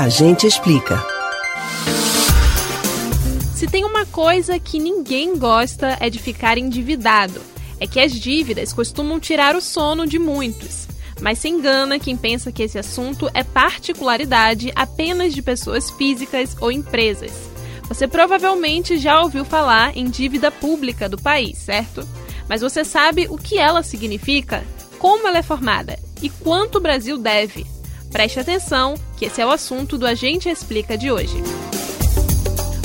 A gente explica. Se tem uma coisa que ninguém gosta é de ficar endividado. É que as dívidas costumam tirar o sono de muitos. Mas se engana quem pensa que esse assunto é particularidade apenas de pessoas físicas ou empresas. Você provavelmente já ouviu falar em dívida pública do país, certo? Mas você sabe o que ela significa, como ela é formada e quanto o Brasil deve? Preste atenção, que esse é o assunto do Agente Explica de hoje.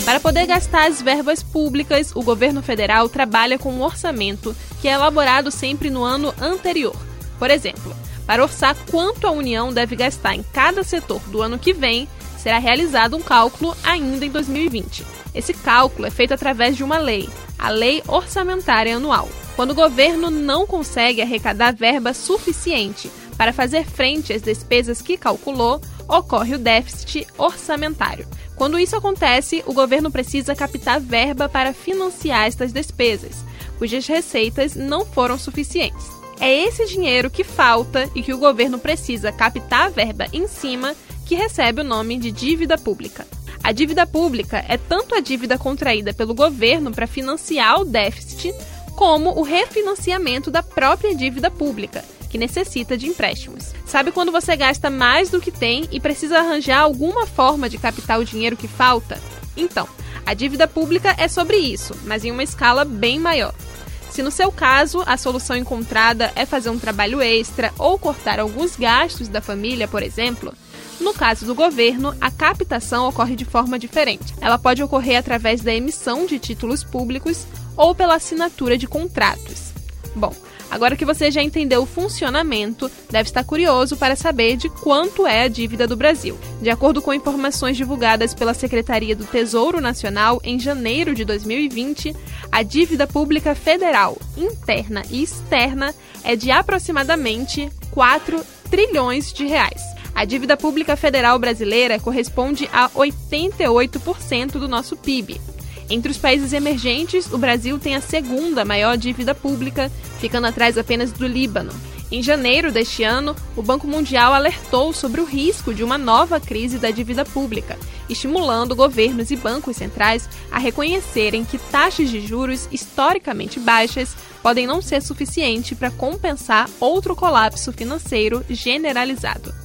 Para poder gastar as verbas públicas, o governo federal trabalha com um orçamento que é elaborado sempre no ano anterior. Por exemplo, para orçar quanto a União deve gastar em cada setor do ano que vem, será realizado um cálculo ainda em 2020. Esse cálculo é feito através de uma lei, a Lei Orçamentária Anual. Quando o governo não consegue arrecadar verba suficiente para fazer frente às despesas que calculou, ocorre o déficit orçamentário. Quando isso acontece, o governo precisa captar verba para financiar estas despesas, cujas receitas não foram suficientes. É esse dinheiro que falta e que o governo precisa captar a verba em cima que recebe o nome de dívida pública. A dívida pública é tanto a dívida contraída pelo governo para financiar o déficit, como o refinanciamento da própria dívida pública, que necessita de empréstimos. Sabe quando você gasta mais do que tem e precisa arranjar alguma forma de captar o dinheiro que falta? Então, a dívida pública é sobre isso, mas em uma escala bem maior. Se no seu caso a solução encontrada é fazer um trabalho extra ou cortar alguns gastos da família, por exemplo, no caso do governo, a captação ocorre de forma diferente. Ela pode ocorrer através da emissão de títulos públicos ou pela assinatura de contratos. Bom, Agora que você já entendeu o funcionamento, deve estar curioso para saber de quanto é a dívida do Brasil. De acordo com informações divulgadas pela Secretaria do Tesouro Nacional em janeiro de 2020, a dívida pública federal, interna e externa, é de aproximadamente 4 trilhões de reais. A dívida pública federal brasileira corresponde a 88% do nosso PIB. Entre os países emergentes, o Brasil tem a segunda maior dívida pública, ficando atrás apenas do Líbano. Em janeiro deste ano, o Banco Mundial alertou sobre o risco de uma nova crise da dívida pública, estimulando governos e bancos centrais a reconhecerem que taxas de juros historicamente baixas podem não ser suficiente para compensar outro colapso financeiro generalizado.